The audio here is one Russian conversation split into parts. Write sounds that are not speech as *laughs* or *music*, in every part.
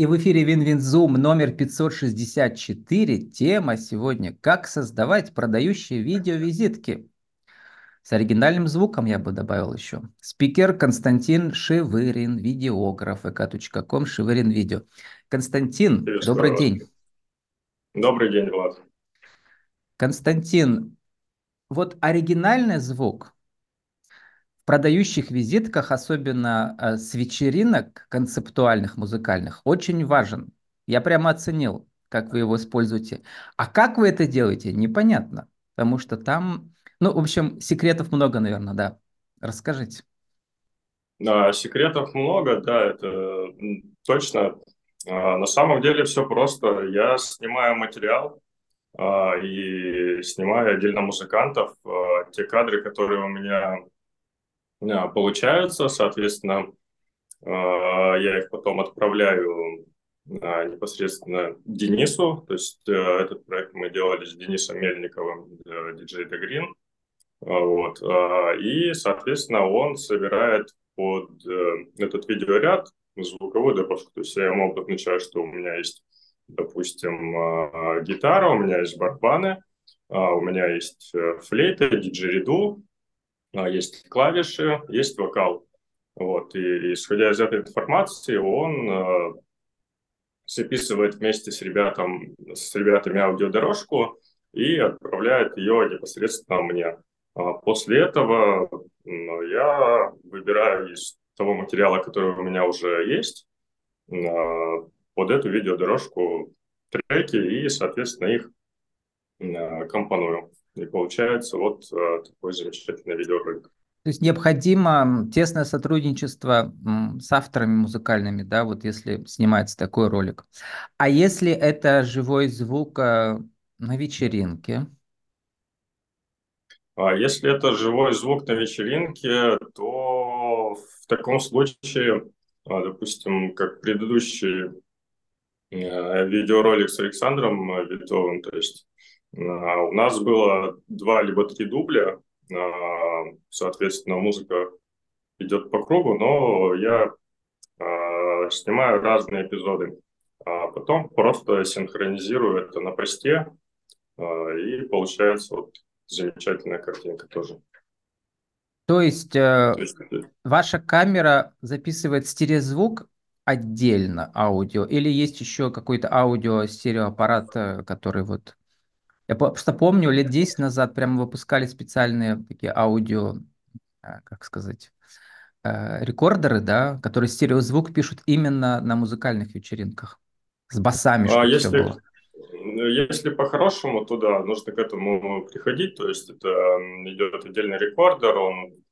И в эфире WinWin Zoom номер 564. Тема сегодня «Как создавать продающие видеовизитки». С оригинальным звуком я бы добавил еще. Спикер Константин Шевырин, видеограф, vk.com, Шевырин видео. Константин, Привет, добрый день. Добрый день, Влад. Константин, вот оригинальный звук продающих визитках, особенно э, с вечеринок концептуальных, музыкальных, очень важен. Я прямо оценил, как вы его используете. А как вы это делаете, непонятно. Потому что там, ну, в общем, секретов много, наверное, да. Расскажите. Да, секретов много, да, это точно. А, на самом деле все просто. Я снимаю материал а, и снимаю отдельно музыкантов. А, те кадры, которые у меня получаются, соответственно, я их потом отправляю непосредственно Денису. То есть э, этот проект мы делали с Денисом Мельниковым, DJ The Green. Вот. И, соответственно, он собирает под э, этот видеоряд звуковую дорожку. То есть я ему обозначаю, что у меня есть, допустим, а, гитара, у меня есть барабаны, а, у меня есть э, флейта, диджериду, а, есть клавиши, есть вокал. Вот. И исходя из этой информации, он записывает вместе с, ребятам, с ребятами аудиодорожку и отправляет ее непосредственно мне. После этого ну, я выбираю из того материала, который у меня уже есть, под эту видеодорожку треки и, соответственно, их компоную. И получается вот а, такой замечательный видеоролик. То есть необходимо тесное сотрудничество с авторами музыкальными, да, вот если снимается такой ролик. А если это живой звук а, на вечеринке? А если это живой звук на вечеринке, то в таком случае, а, допустим, как предыдущий э, видеоролик с Александром Витовым, то есть у нас было два либо три дубля, соответственно, музыка идет по кругу, но я снимаю разные эпизоды, а потом просто синхронизирую это на посте, и получается вот замечательная картинка тоже. То есть, э, То есть ваша камера записывает стереозвук отдельно аудио или есть еще какой-то аудио стереоаппарат, э, который вот... Я просто помню, лет 10 назад прямо выпускали специальные такие аудио, э, как сказать, э, рекордеры, да, которые стереозвук пишут именно на музыкальных вечеринках. С басами, а чтобы если, все было. Если по-хорошему, то да, нужно к этому приходить. То есть это идет отдельный рекордер, он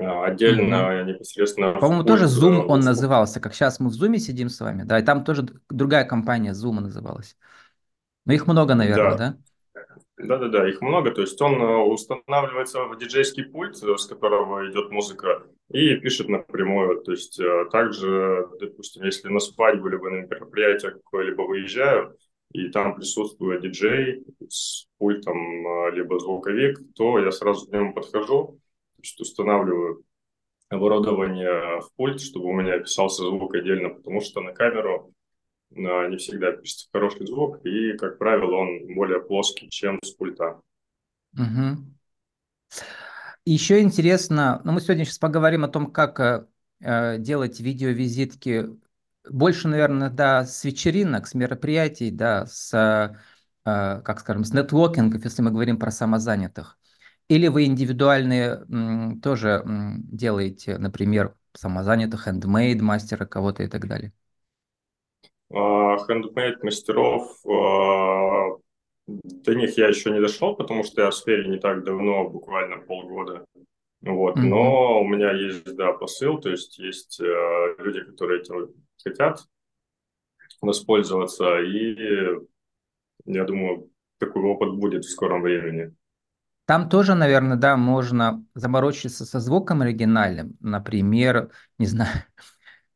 а, отдельно mm-hmm. непосредственно. По-моему, тоже Zoom он назывался, как сейчас мы в Zoom сидим с вами, да, и там тоже другая компания Zoom называлась. Но их много, наверное, да? Да-да-да, их много. То есть он э, устанавливается в диджейский пульт, э, с которого идет музыка, и пишет напрямую. То есть э, также, допустим, если на свадьбу либо на мероприятие какое-либо выезжаю, и там присутствует диджей с пультом, либо звуковик, то я сразу к нему подхожу, значит, устанавливаю оборудование в пульт, чтобы у меня писался звук отдельно, потому что на камеру не всегда пишется хороший звук, и, как правило, он более плоский, чем с пульта. Угу. Еще интересно, ну мы сегодня сейчас поговорим о том, как э, э делать видеовизитки больше, наверное, да, с вечеринок, с мероприятий, да, с, э, как скажем, с нетворкингов, если мы говорим про самозанятых. Или вы индивидуальные м, тоже м, делаете, например, самозанятых, handmade мастера кого-то и так далее? Handmade а, мастеров, а, до них я еще не дошел, потому что я в сфере не так давно, буквально полгода. Вот. Mm-hmm. Но у меня есть, да, посыл, то есть есть э, люди, которые этим хотят воспользоваться, и я думаю, такой опыт будет в скором времени. Там тоже, наверное, да, можно заморочиться со звуком оригинальным. Например, не знаю,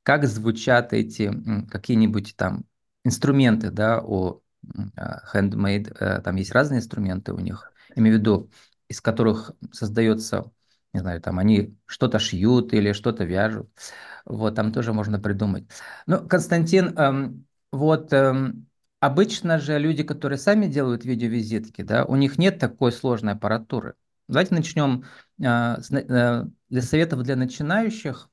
как звучат эти какие-нибудь там инструменты, да, у handmade, э, там есть разные инструменты у них, имею в виду, из которых создается не знаю, там они что-то шьют или что-то вяжут. Вот, там тоже можно придумать. Ну, Константин, эм, вот эм, обычно же люди, которые сами делают видеовизитки, да, у них нет такой сложной аппаратуры. Давайте начнем э, э, для советов для начинающих,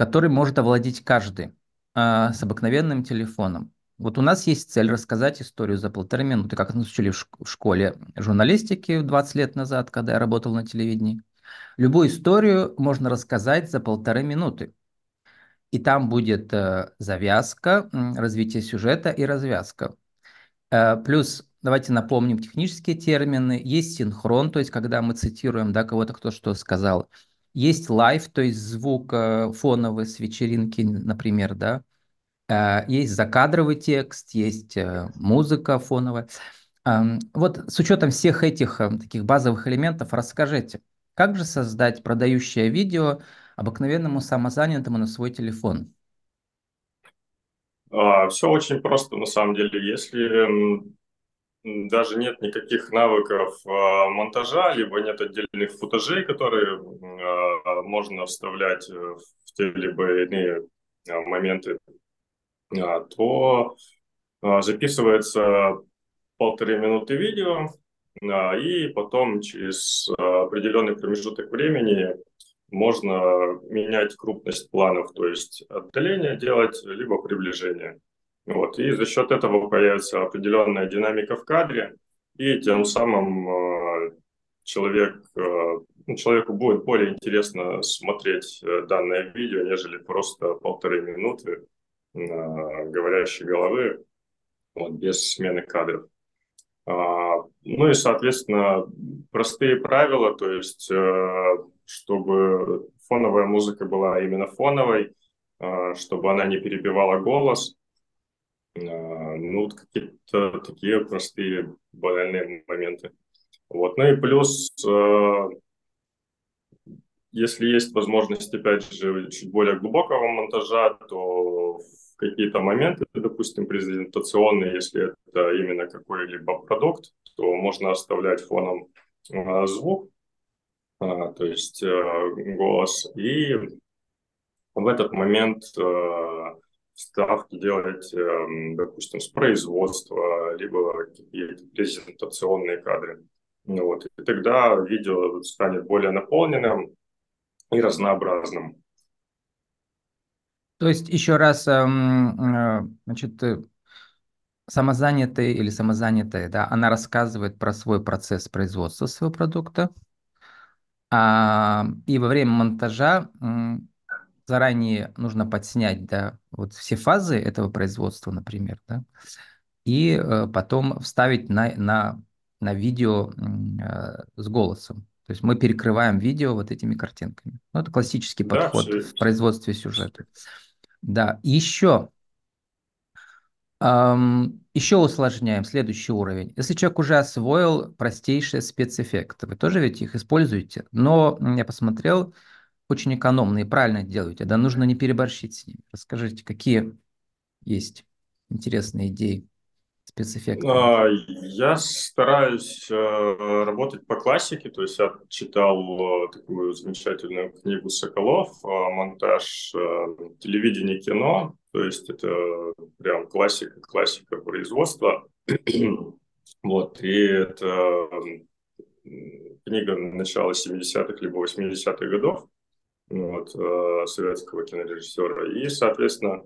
который может овладеть каждый э, с обыкновенным телефоном. Вот у нас есть цель рассказать историю за полторы минуты, как нас учили в школе журналистики 20 лет назад, когда я работал на телевидении. Любую историю можно рассказать за полторы минуты. И там будет э, завязка, развитие сюжета и развязка. Э, плюс, давайте напомним технические термины. Есть синхрон, то есть когда мы цитируем да, кого-то, кто что сказал. Есть live, то есть звук э, фоновый с вечеринки, например, да. Э, есть закадровый текст, есть э, музыка фоновая. Вот с учетом всех этих таких базовых элементов расскажите, как же создать продающее видео обыкновенному самозанятому на свой телефон? А, Все очень просто на самом деле. Если даже нет никаких навыков а, монтажа, либо нет отдельных футажей, которые а, можно вставлять в те либо иные моменты а, то а, записывается полторы минуты видео, а, и потом через определенный промежуток времени можно менять крупность планов, то есть отдаление делать, либо приближение. Вот. И за счет этого появится определенная динамика в кадре, и тем самым человек, ну, человеку будет более интересно смотреть э, данное видео, нежели просто полторы минуты говорящей головы вот, без смены кадров. А, ну и, соответственно, простые правила, то есть, э, чтобы фоновая музыка была именно фоновой, э, чтобы она не перебивала голос. Э, ну, вот какие-то такие простые банальные моменты. Вот. Ну и плюс если есть возможность, опять же, чуть более глубокого монтажа, то в какие-то моменты, допустим, презентационные, если это именно какой-либо продукт, то можно оставлять фоном э, звук, то есть голос, и в этот момент ставки делать, э, допустим, с производства, либо какие-то презентационные кадры. Ну, вот. И тогда видео станет более наполненным, и разнообразным. То есть еще раз, эм, э, значит, э, самозанятый или самозанятая, да, она рассказывает про свой процесс производства своего продукта, а, и во время монтажа заранее нужно подснять, да, вот все фазы этого производства, например, да, и э, потом вставить на, на, на видео с голосом. То есть мы перекрываем видео вот этими картинками. Ну, это классический да, подход все, в производстве сюжета. Да, еще, эм, еще усложняем следующий уровень. Если человек уже освоил простейшие спецэффекты, вы тоже ведь их используете, но я посмотрел, очень экономно и правильно делаете, да нужно не переборщить с ними. Расскажите, какие есть интересные идеи? спецэффектами? А, я стараюсь э, работать по классике, то есть я читал э, такую замечательную книгу Соколов «Монтаж э, телевидения и кино», то есть это прям классика, классика производства. *clears throat* вот, и это книга начала 70-х либо 80-х годов вот, советского кинорежиссера. И, соответственно,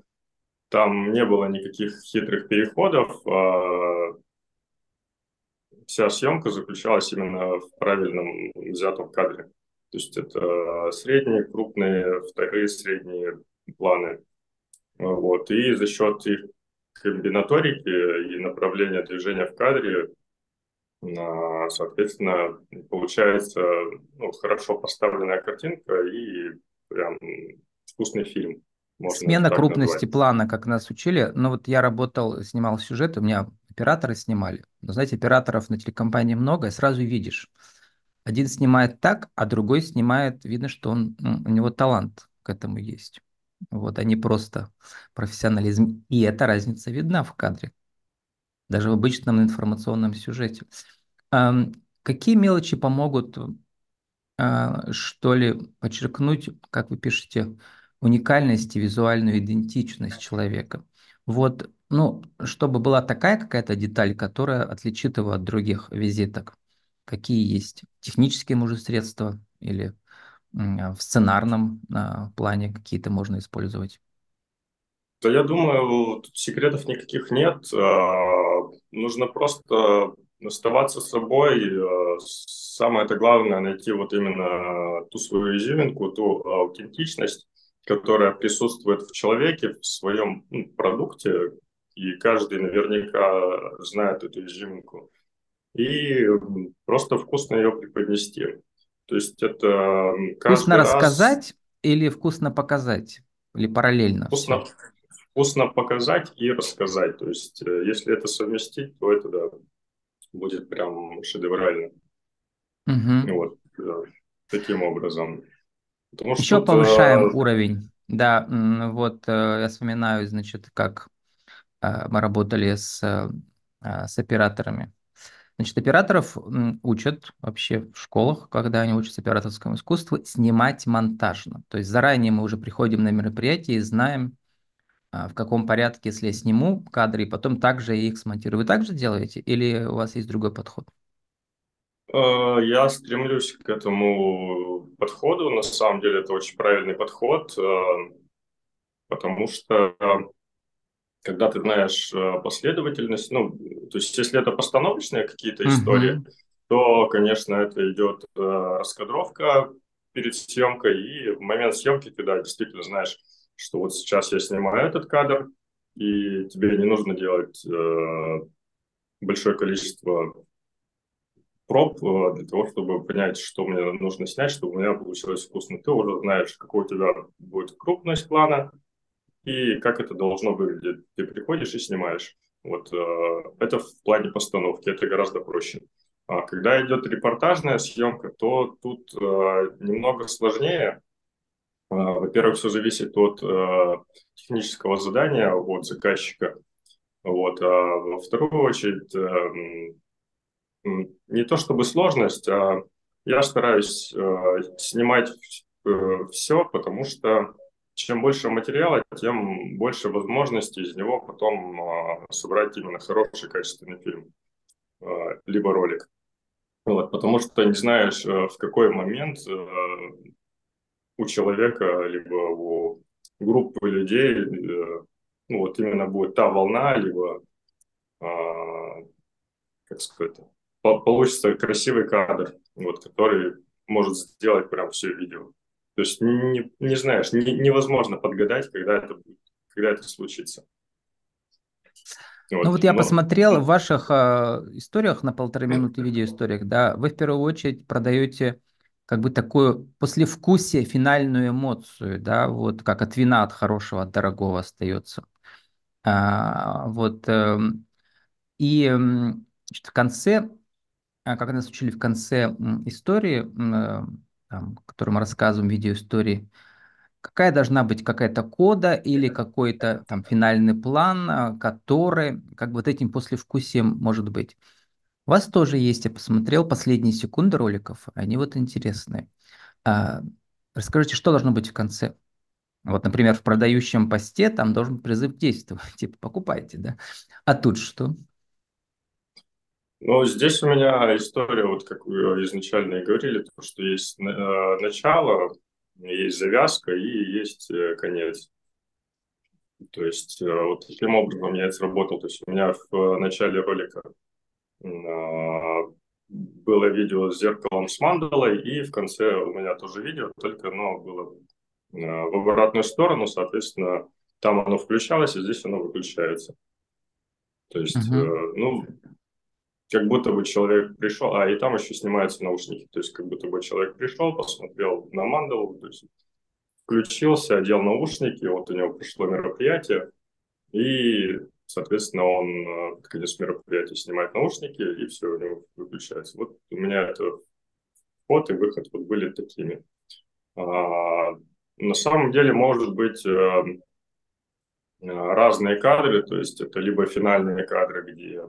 там не было никаких хитрых переходов. А вся съемка заключалась именно в правильном взятом кадре. То есть это средние, крупные, вторые средние планы. Вот. И за счет их комбинаторики и направления движения в кадре, соответственно, получается ну, хорошо поставленная картинка и прям вкусный фильм. Можно Смена крупности назвать. плана, как нас учили. Но вот я работал, снимал сюжет, у меня операторы снимали. Но знаете, операторов на телекомпании много, и сразу видишь. Один снимает так, а другой снимает, видно, что он, ну, у него талант к этому есть. Вот, они просто профессионализм. И эта разница видна в кадре. Даже в обычном информационном сюжете. Какие мелочи помогут а, что ли, подчеркнуть, как вы пишете, уникальность и визуальную идентичность человека. Вот, ну, чтобы была такая какая-то деталь, которая отличит его от других визиток. Какие есть технические, может, средства или в сценарном а, плане какие-то можно использовать? Да я думаю, тут секретов никаких нет. Нужно просто оставаться собой. А, самое это главное найти вот именно ту свою изюминку, ту аутентичность, которая присутствует в человеке, в своем ну, продукте, и каждый наверняка знает эту изюминку. И просто вкусно ее преподнести. То есть это Вкусно рассказать раз... или вкусно показать? Или параллельно? Вкусно, вкусно показать и рассказать. То есть э, если это совместить, то это да, будет прям шедеврально. Угу. Вот, да, таким образом. Потому Еще что повышаем это... уровень. Да, вот э, я вспоминаю, значит, как э, мы работали с, с операторами Значит, операторов учат вообще в школах, когда они учатся операторскому искусству, снимать монтажно. То есть заранее мы уже приходим на мероприятие и знаем, а, в каком порядке, если я сниму кадры, и потом также их смонтирую. Вы также делаете или у вас есть другой подход? Э, я стремлюсь к этому подходу. На самом деле это очень правильный подход, э, потому что когда ты знаешь э, последовательность, ну, то есть если это постановочные какие-то истории, uh-huh. то, конечно, это идет э, раскадровка перед съемкой, и в момент съемки ты, да, действительно знаешь, что вот сейчас я снимаю этот кадр, и тебе не нужно делать э, большое количество проб э, для того, чтобы понять, что мне нужно снять, чтобы у меня получилось вкусно. Ты уже знаешь, какой у тебя будет крупность плана, и как это должно выглядеть. Ты приходишь и снимаешь. Вот э, это в плане постановки, это гораздо проще. А когда идет репортажная съемка, то тут э, немного сложнее. Э, во-первых, все зависит от э, технического задания, от заказчика. Вот. А во вторую очередь, э, не то чтобы сложность, а я стараюсь э, снимать все, потому что чем больше материала, тем больше возможностей из него потом э, собрать именно хороший, качественный фильм, либо ролик. Вот, потому что не знаешь, в какой момент у человека, либо у группы людей, э, ну вот именно будет та волна, либо, э, как сказать, получится красивый кадр, вот, который может сделать прям все видео. То есть не, не знаешь, не, невозможно подгадать, когда это когда это случится. Вот. Ну вот я Но... посмотрел в ваших э, историях на полторы минуты видеоисториях, да, вы в первую очередь продаете как бы такое послевкусие, финальную эмоцию, да, вот как от вина, от хорошего, от дорогого остается. А, вот, э, и значит, в конце, а, как нас учили в конце истории, э, там, которую мы рассказываем, видеоистории, какая должна быть какая-то кода или какой-то там финальный план, а, который как бы вот этим послевкусием может быть. Вас тоже есть, я посмотрел последние секунды роликов, они вот интересные. А, расскажите, что должно быть в конце? Вот, например, в продающем посте там должен призыв действовать, *laughs* типа покупайте, да? А тут что? Ну, здесь у меня история, вот как вы изначально и говорили, то, что есть э, начало, есть завязка и есть э, конец. То есть э, вот таким образом я это сработал. То есть у меня в начале ролика было видео с зеркалом с мандалой, и в конце у меня тоже видео, только оно было в обратную сторону, соответственно, там оно включалось, а здесь оно выключается. То есть, uh-huh. ну, как будто бы человек пришел, а и там еще снимаются наушники, то есть как будто бы человек пришел, посмотрел на мандалу, то есть включился, одел наушники, вот у него пришло мероприятие, и, соответственно, он э, под конец мероприятия снимает наушники, и все, у него выключается. Вот у меня это вход и выход вот были такими. А, на самом деле, может быть, э, разные кадры, то есть это либо финальные кадры, где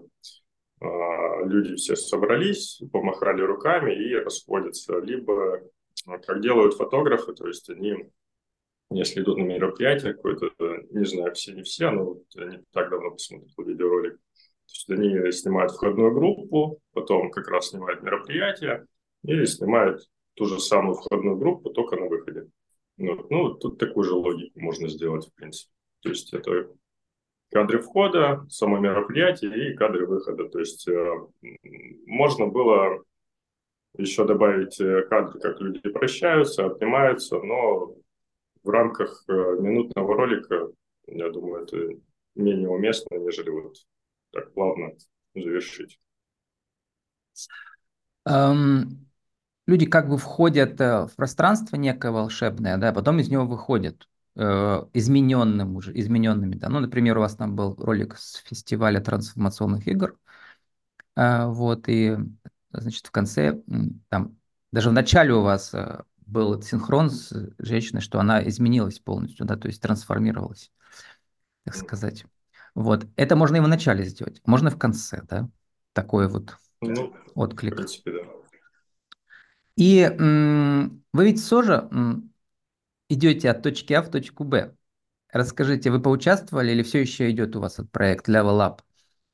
а, люди все собрались, помахали руками и расходятся. Либо как делают фотографы, то есть они, если идут на мероприятие какое-то, не знаю, все не все, но вот они так давно посмотрели видеоролик, то есть они снимают входную группу, потом как раз снимают мероприятие и снимают ту же самую входную группу, только на выходе. Ну, ну тут такую же логику можно сделать, в принципе. То есть это кадры входа, само мероприятие и кадры выхода. То есть э, можно было еще добавить э, кадры, как люди прощаются, обнимаются, но в рамках э, минутного ролика, я думаю, это менее уместно, нежели вот так плавно завершить. Um, люди как бы входят в пространство некое волшебное, да, потом из него выходят э, измененным уже, измененными. Да. Ну, например, у вас там был ролик с фестиваля трансформационных игр, э, вот, и, значит, в конце, там, даже в начале у вас э, был синхрон с женщиной, что она изменилась полностью, да, то есть трансформировалась, так сказать. Вот, это можно и в начале сделать, можно и в конце, да, такой вот ну, отклик. В принципе, да. И м- вы ведь тоже м- идете от точки А в точку Б. Расскажите, вы поучаствовали или все еще идет у вас этот проект Level Up,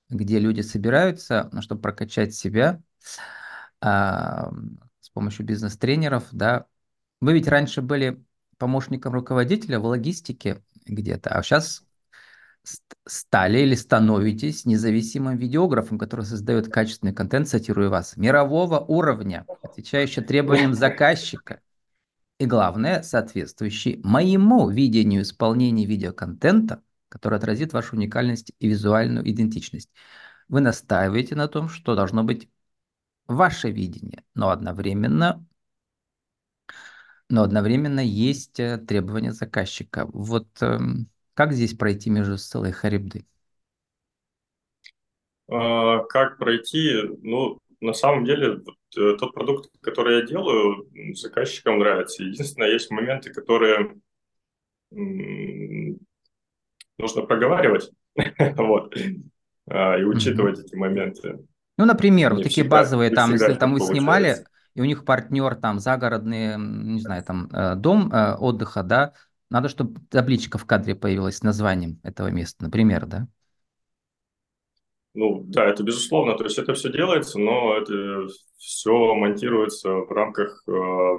где люди собираются, ну, чтобы прокачать себя а, с помощью бизнес-тренеров, да? Вы ведь раньше были помощником руководителя в логистике где-то, а сейчас стали или становитесь независимым видеографом, который создает качественный контент, цитирую вас, мирового уровня, отвечающий требованиям заказчика – и главное, соответствующий моему видению исполнения видеоконтента, который отразит вашу уникальность и визуальную идентичность. Вы настаиваете на том, что должно быть ваше видение, но одновременно, но одновременно есть э, требования заказчика. Вот э, как здесь пройти между Сцелой и Харибдой? А, как пройти? Ну, на самом деле, э, тот продукт, который я делаю, заказчикам нравится. Единственное, есть моменты, которые нужно проговаривать *laughs* вот, а, и учитывать эти моменты. Ну, например, вот такие базовые, там, если там вы снимали, и у них партнер там загородный, не знаю, там э, дом э, отдыха, да, надо, чтобы табличка в кадре появилась с названием этого места, например, да? Ну, да, это безусловно, то есть это все делается, но это все монтируется в рамках э,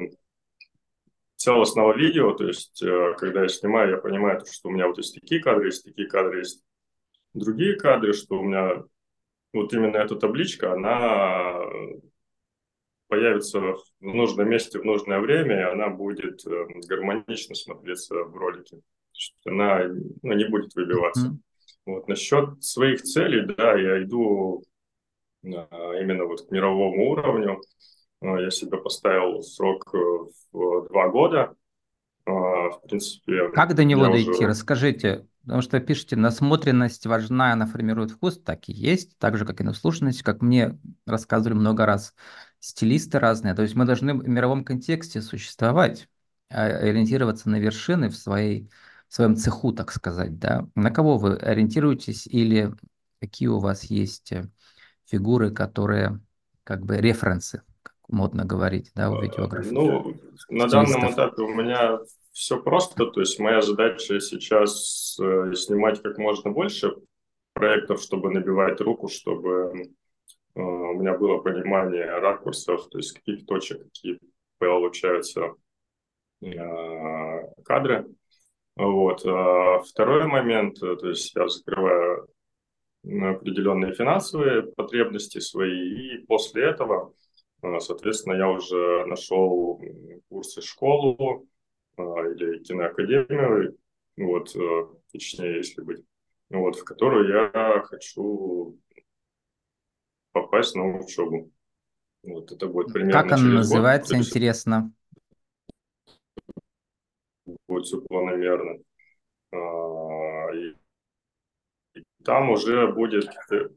целостного видео, то есть э, когда я снимаю, я понимаю, что у меня вот есть такие кадры, есть такие кадры, есть другие кадры, что у меня вот именно эта табличка, она появится в нужном месте в нужное время, и она будет э, гармонично смотреться в ролике. Она ну, не будет выбиваться. Mm-hmm. Вот насчет своих целей, да, я иду а, именно вот к мировому уровню. А, я себе поставил срок э, в два года. В принципе, как до него дойти? Уже... Расскажите. Потому что пишите, насмотренность важна, она формирует вкус, так и есть, так же, как и наслушанность, как мне рассказывали много раз стилисты разные. То есть мы должны в мировом контексте существовать, ориентироваться на вершины в своей в своем цеху, так сказать, да? На кого вы ориентируетесь или какие у вас есть э, фигуры, которые как бы референсы, как модно говорить, да, у видеографов? Ну, на данном этапе у меня все просто, то есть моя задача сейчас э, снимать как можно больше проектов, чтобы набивать руку, чтобы э, у меня было понимание ракурсов, то есть каких точек, какие получаются кадры. Вот. А второй момент, э, то есть я закрываю определенные финансовые потребности свои, и после этого, э, соответственно, я уже нашел курсы школу э, или киноакадемию, вот, точнее, если быть, вот, в которую я хочу попасть на учебу. Вот это будет примерно Как она называется, год. интересно? будет все планомерно. А, и, и там уже будет это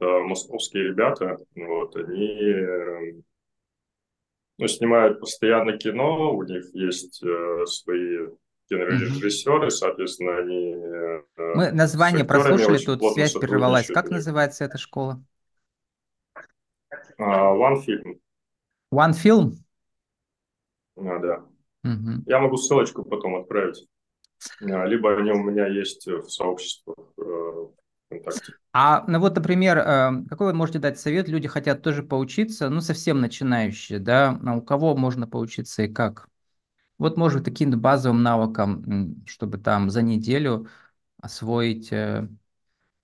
московские ребята, вот, они ну, снимают постоянно кино, у них есть э, свои кинорежиссеры, соответственно, они... Э, Мы название прослушали, тут связь прервалась. Как называется эта школа? А, OneFilm. OneFilm? А, да. Угу. Я могу ссылочку потом отправить. А, либо они у меня есть в сообществах э, ВКонтакте. А, ну вот, например, э, какой вы можете дать совет? Люди хотят тоже поучиться, ну, совсем начинающие, да? А у кого можно поучиться и как? Вот, может, таким базовым навыкам, чтобы там за неделю освоить э,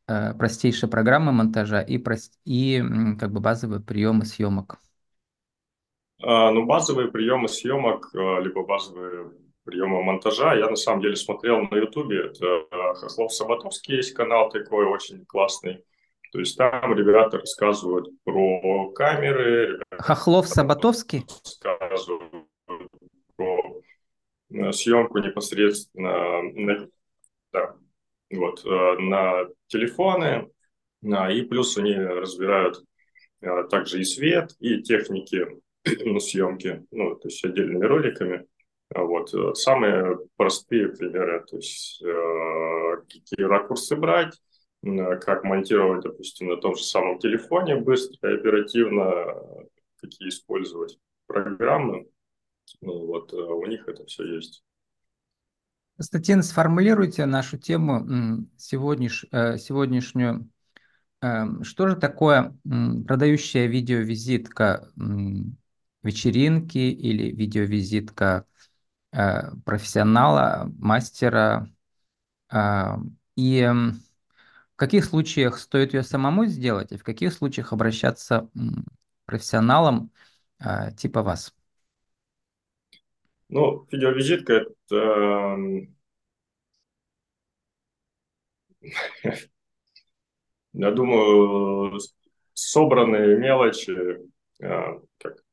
э, простейшие программы монтажа и, прост... и как бы базовые приемы съемок. А, ну, базовые приемы съемок, а, либо базовые приемы монтажа, я на самом деле смотрел на Ютубе, это а, Хохлов Саботовский есть канал такой очень классный, то есть там ребята рассказывают про камеры. Хохлов Саботовский? Рассказывают съемку непосредственно на, да, вот, э, на телефоны, и плюс они разбирают э, также и свет, и техники *clears throat* съемки, ну, то есть отдельными роликами. Вот. Самые простые примеры, то есть какие ракурсы брать, как монтировать, допустим, на том же самом телефоне быстро и оперативно, какие использовать программы. Ну, вот у них это все есть. Константин, сформулируйте нашу тему сегодняш, э, сегодняшнюю. Эм, что же такое продающая видеовизитка вечеринки или видеовизитка э, профессионала, мастера? Э, и в каких случаях стоит ее самому сделать, и в каких случаях обращаться к профессионалам типа вас? Ну, видеовизитка – это эм, *laughs* я думаю, собранные мелочи, э, как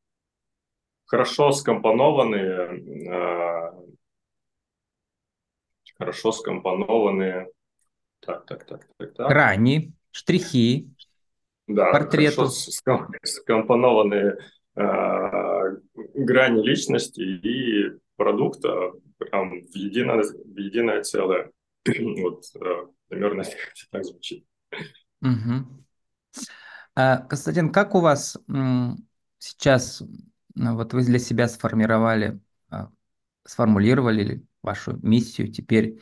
хорошо скомпонованные, э, хорошо скомпонованные, так, так, так, так, так. Грани, штрихи, да, портрету. хорошо скомпонованные Э, грани личности и продукта прям в единое, в единое целое. *clears throat* вот э, примерно *laughs* так звучит. Угу. Константин, как у вас сейчас, вот вы для себя сформировали, а, сформулировали вашу миссию теперь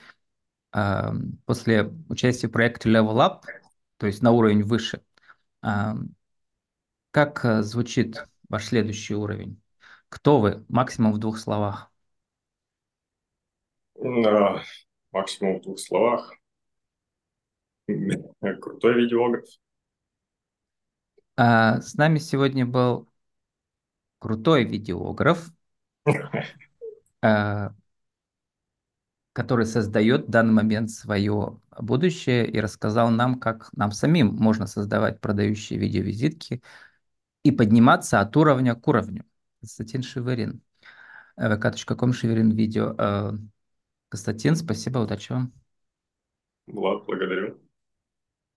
а, после участия в проекте Level Up, то есть на уровень выше, как э, звучит ваш следующий уровень? Кто вы? Максимум в двух словах. Да, максимум в двух словах. *laughs* Крутой видеограф. А, с нами сегодня был крутой видеограф, *laughs* а, который создает в данный момент свое будущее и рассказал нам, как нам самим можно создавать продающие видеовизитки, и подниматься от уровня к уровню. Константин Шеверин. vk.com Шеверин видео. Э, Константин, спасибо, удачи вам. Влад,